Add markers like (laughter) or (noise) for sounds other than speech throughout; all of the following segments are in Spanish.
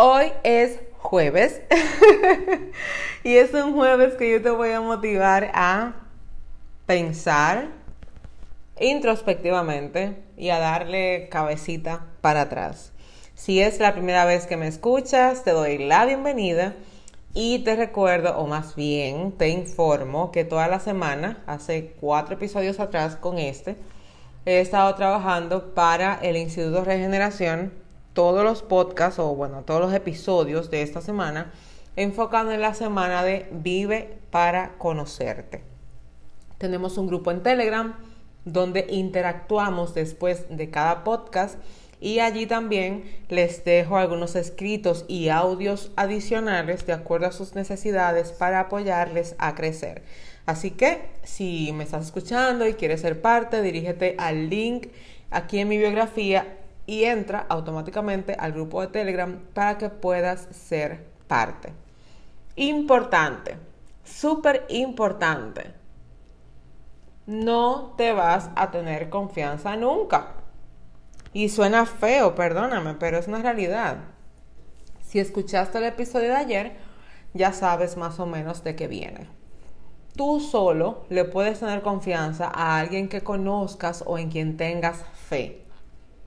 Hoy es jueves (laughs) y es un jueves que yo te voy a motivar a pensar introspectivamente y a darle cabecita para atrás. Si es la primera vez que me escuchas, te doy la bienvenida y te recuerdo, o más bien te informo, que toda la semana, hace cuatro episodios atrás con este, he estado trabajando para el Instituto de Regeneración todos los podcasts o bueno, todos los episodios de esta semana enfocando en la semana de Vive para conocerte. Tenemos un grupo en Telegram donde interactuamos después de cada podcast y allí también les dejo algunos escritos y audios adicionales de acuerdo a sus necesidades para apoyarles a crecer. Así que si me estás escuchando y quieres ser parte, dirígete al link aquí en mi biografía y entra automáticamente al grupo de Telegram para que puedas ser parte. Importante, súper importante. No te vas a tener confianza nunca. Y suena feo, perdóname, pero es una realidad. Si escuchaste el episodio de ayer, ya sabes más o menos de qué viene. Tú solo le puedes tener confianza a alguien que conozcas o en quien tengas fe.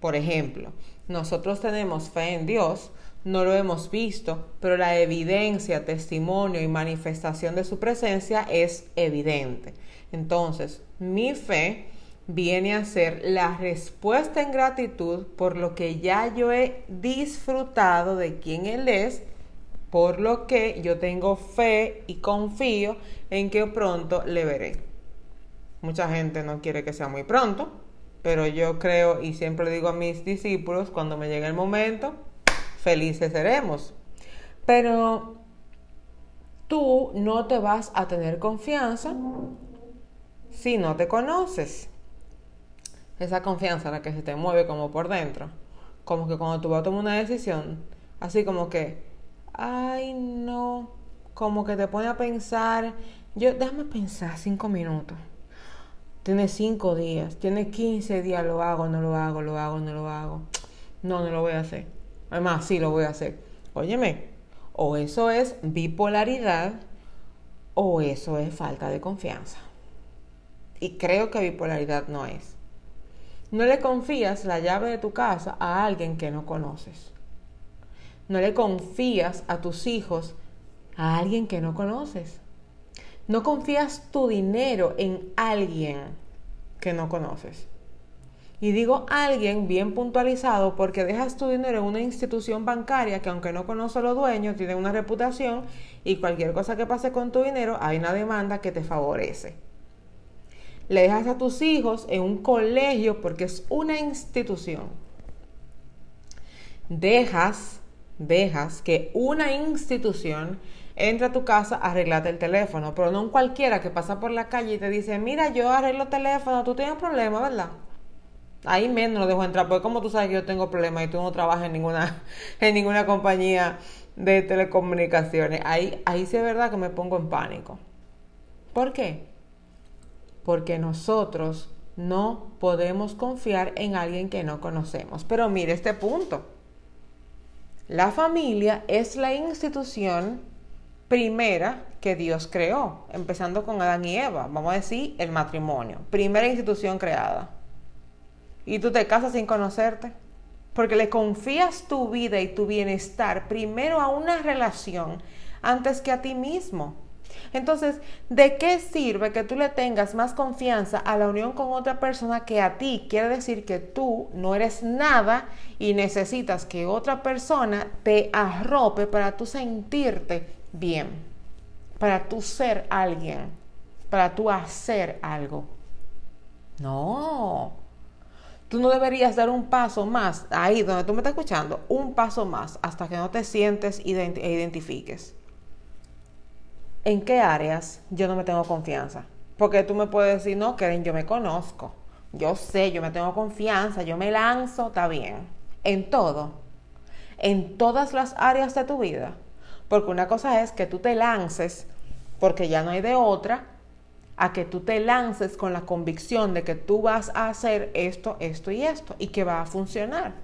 Por ejemplo, nosotros tenemos fe en Dios, no lo hemos visto, pero la evidencia, testimonio y manifestación de su presencia es evidente. Entonces, mi fe viene a ser la respuesta en gratitud por lo que ya yo he disfrutado de quien Él es, por lo que yo tengo fe y confío en que pronto le veré. Mucha gente no quiere que sea muy pronto, pero yo creo y siempre digo a mis discípulos, cuando me llegue el momento, felices seremos. Pero tú no te vas a tener confianza si no te conoces esa confianza la que se te mueve como por dentro. Como que cuando tú vas a tomar una decisión, así como que, ay no, como que te pone a pensar, yo, déjame pensar cinco minutos. Tiene cinco días, tiene quince días, lo hago, no lo hago, lo hago, no lo hago. No, no lo voy a hacer. Además, sí lo voy a hacer. Óyeme, o eso es bipolaridad o eso es falta de confianza. Y creo que bipolaridad no es. No le confías la llave de tu casa a alguien que no conoces. No le confías a tus hijos a alguien que no conoces. No confías tu dinero en alguien que no conoces. Y digo alguien bien puntualizado porque dejas tu dinero en una institución bancaria que aunque no conoce a los dueños, tiene una reputación y cualquier cosa que pase con tu dinero, hay una demanda que te favorece le dejas a tus hijos en un colegio porque es una institución. Dejas, dejas que una institución entre a tu casa a arreglarte el teléfono, pero no un cualquiera que pasa por la calle y te dice, mira, yo arreglo el teléfono, tú tienes problemas, ¿verdad? Ahí menos lo dejo entrar, porque como tú sabes que yo tengo problemas y tú no trabajas en ninguna, (laughs) en ninguna compañía de telecomunicaciones, ahí, ahí sí es verdad que me pongo en pánico. ¿Por qué? porque nosotros no podemos confiar en alguien que no conocemos. Pero mire este punto. La familia es la institución primera que Dios creó, empezando con Adán y Eva, vamos a decir el matrimonio, primera institución creada. Y tú te casas sin conocerte, porque le confías tu vida y tu bienestar primero a una relación antes que a ti mismo. Entonces, ¿de qué sirve que tú le tengas más confianza a la unión con otra persona que a ti? Quiere decir que tú no eres nada y necesitas que otra persona te arrope para tú sentirte bien, para tú ser alguien, para tú hacer algo. No. Tú no deberías dar un paso más, ahí donde tú me estás escuchando, un paso más hasta que no te sientes e identifiques. ¿En qué áreas yo no me tengo confianza? Porque tú me puedes decir, no, Karen, yo me conozco, yo sé, yo me tengo confianza, yo me lanzo, está bien. En todo, en todas las áreas de tu vida. Porque una cosa es que tú te lances porque ya no hay de otra, a que tú te lances con la convicción de que tú vas a hacer esto, esto y esto y que va a funcionar.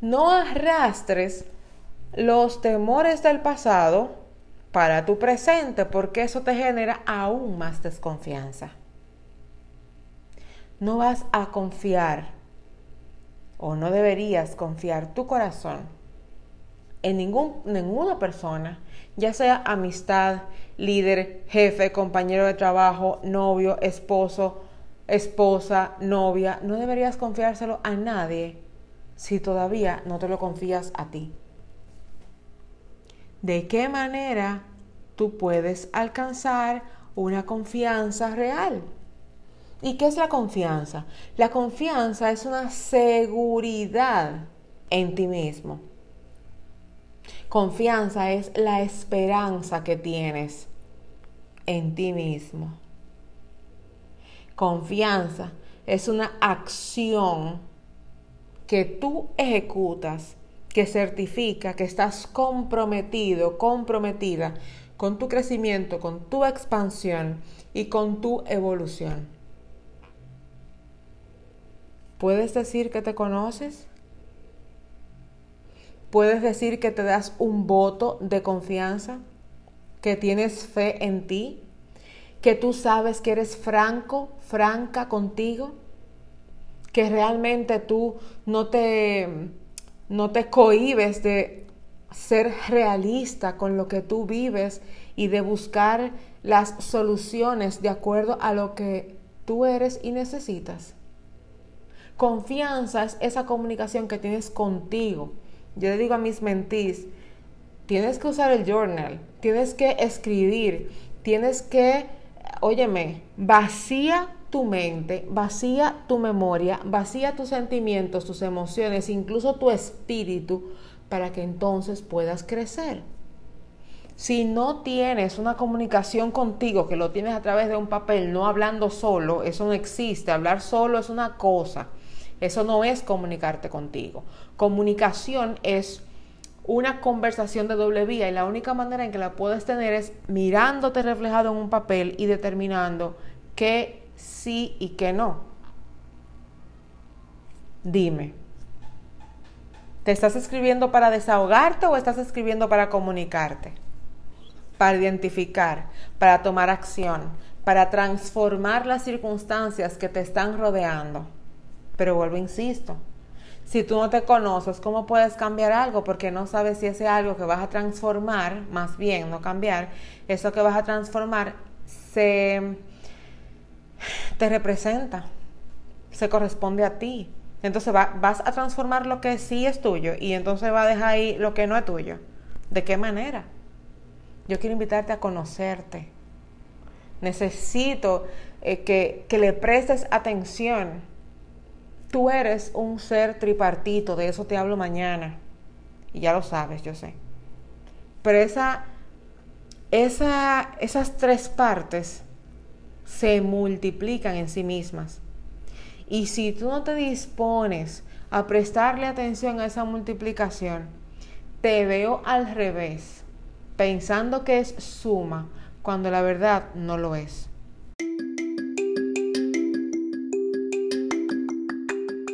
No arrastres los temores del pasado para tu presente porque eso te genera aún más desconfianza. No vas a confiar o no deberías confiar tu corazón en ningún, ninguna persona, ya sea amistad, líder, jefe, compañero de trabajo, novio, esposo, esposa, novia. No deberías confiárselo a nadie si todavía no te lo confías a ti. ¿De qué manera tú puedes alcanzar una confianza real? ¿Y qué es la confianza? La confianza es una seguridad en ti mismo. Confianza es la esperanza que tienes en ti mismo. Confianza es una acción que tú ejecutas que certifica que estás comprometido, comprometida con tu crecimiento, con tu expansión y con tu evolución. ¿Puedes decir que te conoces? ¿Puedes decir que te das un voto de confianza? ¿Que tienes fe en ti? ¿Que tú sabes que eres franco, franca contigo? ¿Que realmente tú no te no te cohibes de ser realista con lo que tú vives y de buscar las soluciones de acuerdo a lo que tú eres y necesitas. Confianza es esa comunicación que tienes contigo. Yo le digo a mis mentís, tienes que usar el journal, tienes que escribir, tienes que, óyeme, vacía tu mente, vacía tu memoria, vacía tus sentimientos, tus emociones, incluso tu espíritu, para que entonces puedas crecer. Si no tienes una comunicación contigo, que lo tienes a través de un papel, no hablando solo, eso no existe. Hablar solo es una cosa. Eso no es comunicarte contigo. Comunicación es una conversación de doble vía y la única manera en que la puedes tener es mirándote reflejado en un papel y determinando qué sí y qué no. Dime, ¿te estás escribiendo para desahogarte o estás escribiendo para comunicarte? Para identificar, para tomar acción, para transformar las circunstancias que te están rodeando. Pero vuelvo, insisto, si tú no te conoces, ¿cómo puedes cambiar algo? Porque no sabes si ese algo que vas a transformar, más bien no cambiar, eso que vas a transformar se te representa, se corresponde a ti. Entonces vas a transformar lo que sí es tuyo y entonces va a dejar ahí lo que no es tuyo. ¿De qué manera? Yo quiero invitarte a conocerte. Necesito eh, que, que le prestes atención. Tú eres un ser tripartito, de eso te hablo mañana. Y ya lo sabes, yo sé. Pero esa, esa, esas tres partes se multiplican en sí mismas. Y si tú no te dispones a prestarle atención a esa multiplicación, te veo al revés, pensando que es suma, cuando la verdad no lo es.